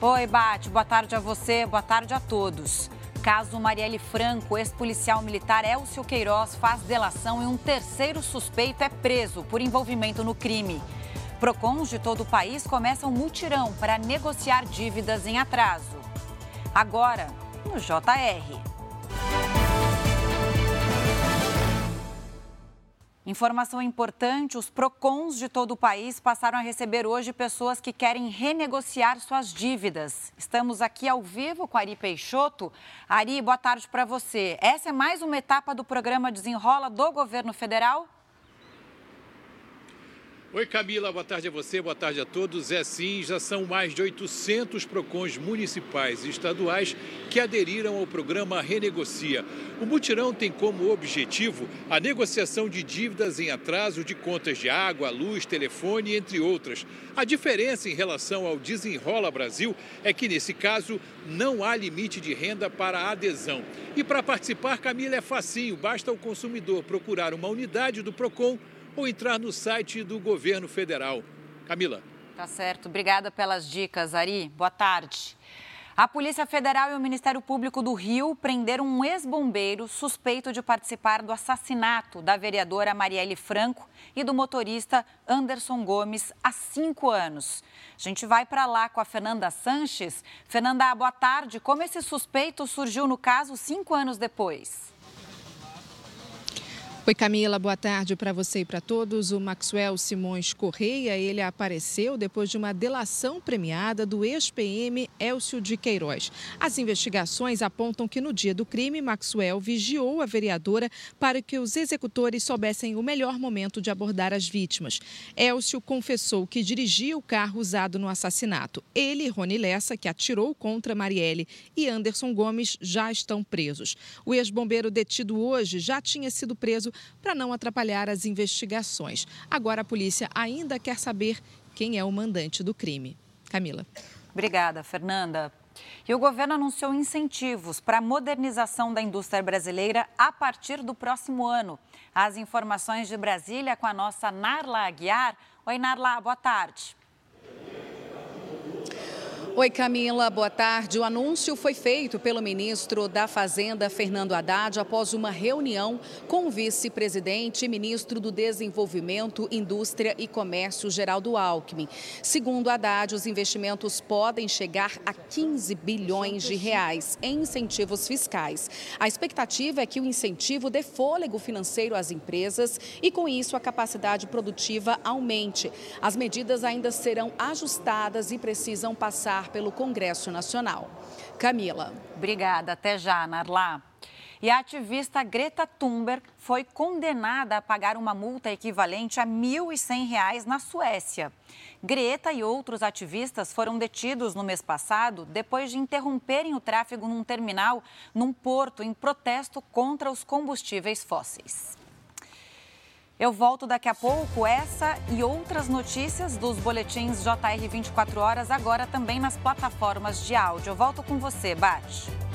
Oi, Bate. Boa tarde a você, boa tarde a todos. Caso Marielle Franco, ex-policial militar Elcio Queiroz faz delação e um terceiro suspeito é preso por envolvimento no crime. Procons de todo o país começam um mutirão para negociar dívidas em atraso. Agora, no JR. Informação importante: os PROCONs de todo o país passaram a receber hoje pessoas que querem renegociar suas dívidas. Estamos aqui ao vivo com Ari Peixoto. Ari, boa tarde para você. Essa é mais uma etapa do programa Desenrola do governo federal? Oi Camila, boa tarde a você, boa tarde a todos. É sim, já são mais de 800 PROCONs municipais e estaduais que aderiram ao programa Renegocia. O mutirão tem como objetivo a negociação de dívidas em atraso de contas de água, luz, telefone, entre outras. A diferença em relação ao Desenrola Brasil é que, nesse caso, não há limite de renda para adesão. E para participar, Camila, é facinho, basta o consumidor procurar uma unidade do PROCON ou entrar no site do governo federal. Camila. Tá certo. Obrigada pelas dicas, Ari. Boa tarde. A Polícia Federal e o Ministério Público do Rio prenderam um ex-bombeiro suspeito de participar do assassinato da vereadora Marielle Franco e do motorista Anderson Gomes há cinco anos. A gente vai para lá com a Fernanda Sanches. Fernanda, boa tarde. Como esse suspeito surgiu no caso cinco anos depois? Oi, Camila, boa tarde para você e para todos. O Maxwell Simões Correia, ele apareceu depois de uma delação premiada do ex-PM Elcio de Queiroz. As investigações apontam que no dia do crime, Maxwell vigiou a vereadora para que os executores soubessem o melhor momento de abordar as vítimas. Elcio confessou que dirigia o carro usado no assassinato. Ele e Rony Lessa, que atirou contra Marielle, e Anderson Gomes já estão presos. O ex-bombeiro detido hoje já tinha sido preso para não atrapalhar as investigações. Agora a polícia ainda quer saber quem é o mandante do crime. Camila. Obrigada, Fernanda. E o governo anunciou incentivos para a modernização da indústria brasileira a partir do próximo ano. As informações de Brasília com a nossa Narla Aguiar. Oi, Narla, boa tarde. Oi, Camila, boa tarde. O anúncio foi feito pelo ministro da Fazenda, Fernando Haddad, após uma reunião com o vice-presidente e ministro do Desenvolvimento, Indústria e Comércio, Geraldo Alckmin. Segundo Haddad, os investimentos podem chegar a 15 bilhões de reais em incentivos fiscais. A expectativa é que o incentivo dê fôlego financeiro às empresas e, com isso, a capacidade produtiva aumente. As medidas ainda serão ajustadas e precisam passar pelo Congresso Nacional. Camila. Obrigada. Até já, Narlá. E a ativista Greta Thunberg foi condenada a pagar uma multa equivalente a R$ 1.100 na Suécia. Greta e outros ativistas foram detidos no mês passado depois de interromperem o tráfego num terminal num porto em protesto contra os combustíveis fósseis. Eu volto daqui a pouco. Essa e outras notícias dos boletins JR 24 horas, agora também nas plataformas de áudio. Eu volto com você, Bate.